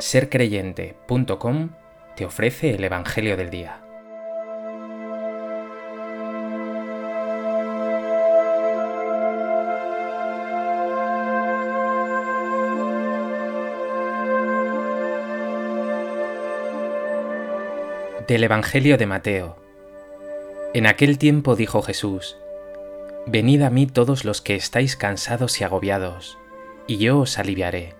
sercreyente.com te ofrece el Evangelio del Día. Del Evangelio de Mateo. En aquel tiempo dijo Jesús, Venid a mí todos los que estáis cansados y agobiados, y yo os aliviaré.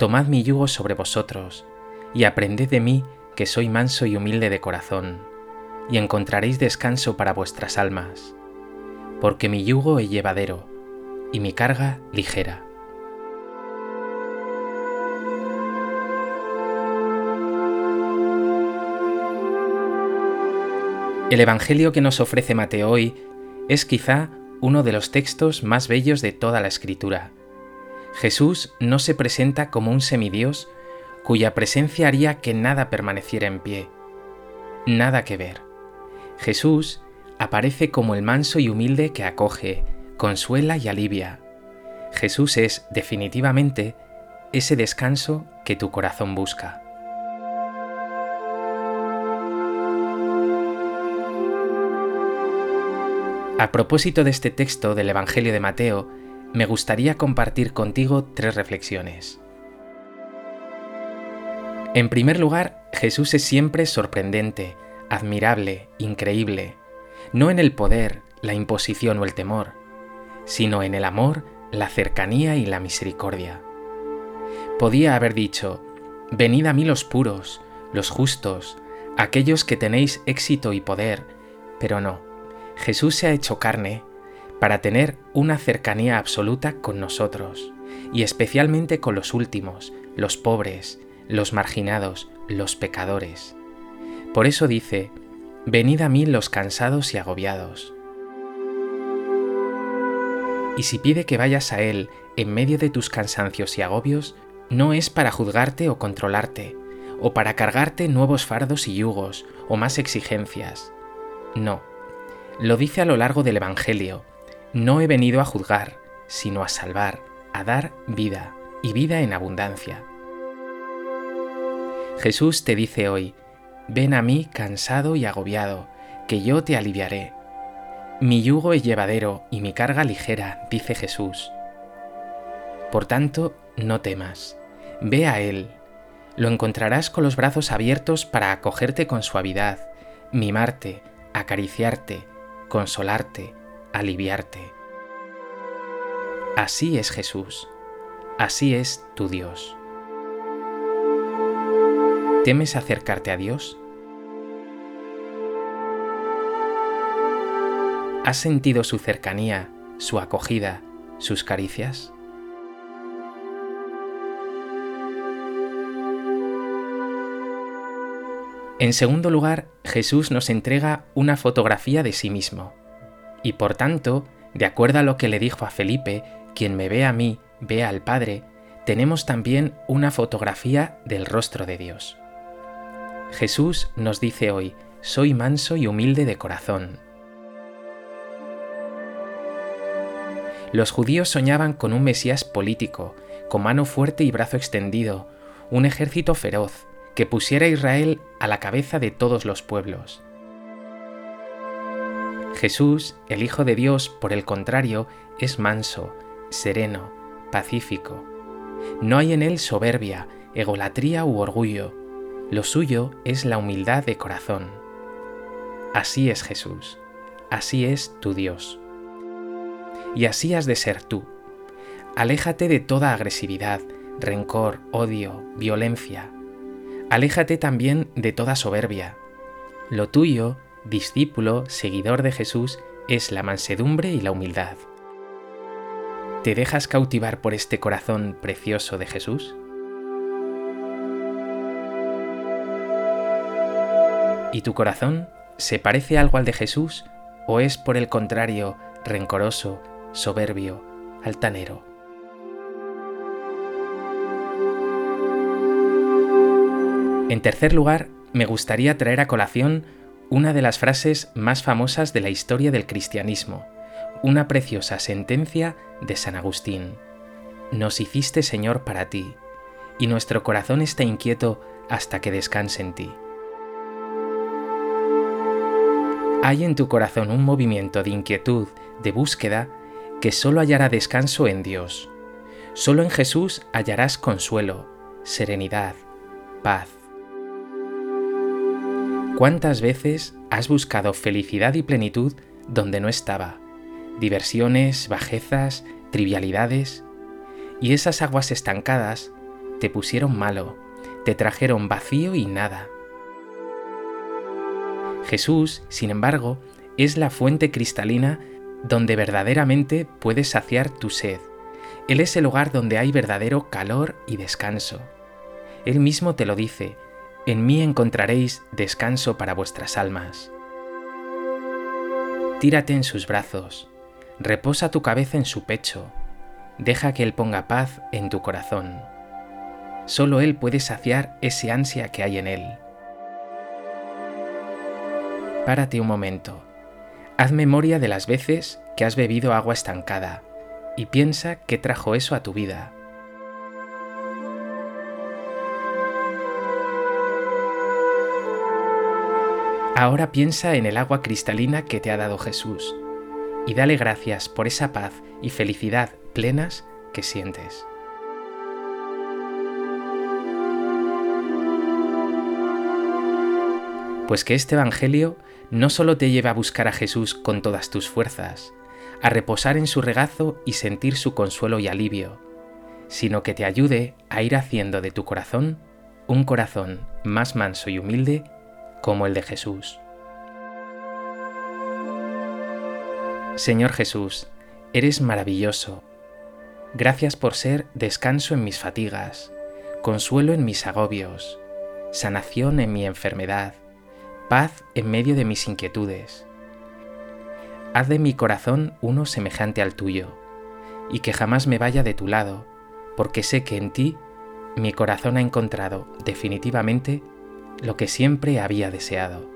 Tomad mi yugo sobre vosotros, y aprended de mí que soy manso y humilde de corazón, y encontraréis descanso para vuestras almas, porque mi yugo es llevadero, y mi carga ligera. El Evangelio que nos ofrece Mateo hoy es quizá uno de los textos más bellos de toda la Escritura Jesús no se presenta como un semidios cuya presencia haría que nada permaneciera en pie. Nada que ver. Jesús aparece como el manso y humilde que acoge, consuela y alivia. Jesús es, definitivamente, ese descanso que tu corazón busca. A propósito de este texto del Evangelio de Mateo, me gustaría compartir contigo tres reflexiones. En primer lugar, Jesús es siempre sorprendente, admirable, increíble, no en el poder, la imposición o el temor, sino en el amor, la cercanía y la misericordia. Podía haber dicho, Venid a mí los puros, los justos, aquellos que tenéis éxito y poder, pero no, Jesús se ha hecho carne para tener una cercanía absoluta con nosotros, y especialmente con los últimos, los pobres, los marginados, los pecadores. Por eso dice, Venid a mí los cansados y agobiados. Y si pide que vayas a Él en medio de tus cansancios y agobios, no es para juzgarte o controlarte, o para cargarte nuevos fardos y yugos, o más exigencias. No. Lo dice a lo largo del Evangelio, no he venido a juzgar, sino a salvar, a dar vida, y vida en abundancia. Jesús te dice hoy, ven a mí cansado y agobiado, que yo te aliviaré. Mi yugo es llevadero y mi carga ligera, dice Jesús. Por tanto, no temas, ve a Él. Lo encontrarás con los brazos abiertos para acogerte con suavidad, mimarte, acariciarte, consolarte, aliviarte. Así es Jesús, así es tu Dios. ¿Temes acercarte a Dios? ¿Has sentido su cercanía, su acogida, sus caricias? En segundo lugar, Jesús nos entrega una fotografía de sí mismo y por tanto, de acuerdo a lo que le dijo a Felipe, quien me ve a mí, ve al Padre, tenemos también una fotografía del rostro de Dios. Jesús nos dice hoy, soy manso y humilde de corazón. Los judíos soñaban con un Mesías político, con mano fuerte y brazo extendido, un ejército feroz, que pusiera a Israel a la cabeza de todos los pueblos. Jesús, el Hijo de Dios, por el contrario, es manso, sereno, pacífico. No hay en él soberbia, egolatría u orgullo. Lo suyo es la humildad de corazón. Así es Jesús, así es tu Dios. Y así has de ser tú. Aléjate de toda agresividad, rencor, odio, violencia. Aléjate también de toda soberbia. Lo tuyo discípulo, seguidor de Jesús, es la mansedumbre y la humildad. ¿Te dejas cautivar por este corazón precioso de Jesús? ¿Y tu corazón se parece algo al de Jesús o es por el contrario rencoroso, soberbio, altanero? En tercer lugar, me gustaría traer a colación una de las frases más famosas de la historia del cristianismo, una preciosa sentencia de San Agustín. Nos hiciste Señor para ti, y nuestro corazón está inquieto hasta que descanse en ti. Hay en tu corazón un movimiento de inquietud, de búsqueda, que solo hallará descanso en Dios. Solo en Jesús hallarás consuelo, serenidad, paz. ¿Cuántas veces has buscado felicidad y plenitud donde no estaba? Diversiones, bajezas, trivialidades. Y esas aguas estancadas te pusieron malo, te trajeron vacío y nada. Jesús, sin embargo, es la fuente cristalina donde verdaderamente puedes saciar tu sed. Él es el lugar donde hay verdadero calor y descanso. Él mismo te lo dice, en mí encontraréis descanso para vuestras almas. Tírate en sus brazos, reposa tu cabeza en su pecho, deja que Él ponga paz en tu corazón. Solo Él puede saciar ese ansia que hay en Él. Párate un momento, haz memoria de las veces que has bebido agua estancada y piensa qué trajo eso a tu vida. Ahora piensa en el agua cristalina que te ha dado Jesús y dale gracias por esa paz y felicidad plenas que sientes. Pues que este Evangelio no solo te lleve a buscar a Jesús con todas tus fuerzas, a reposar en su regazo y sentir su consuelo y alivio, sino que te ayude a ir haciendo de tu corazón un corazón más manso y humilde como el de Jesús. Señor Jesús, eres maravilloso. Gracias por ser descanso en mis fatigas, consuelo en mis agobios, sanación en mi enfermedad, paz en medio de mis inquietudes. Haz de mi corazón uno semejante al tuyo, y que jamás me vaya de tu lado, porque sé que en ti mi corazón ha encontrado definitivamente lo que siempre había deseado.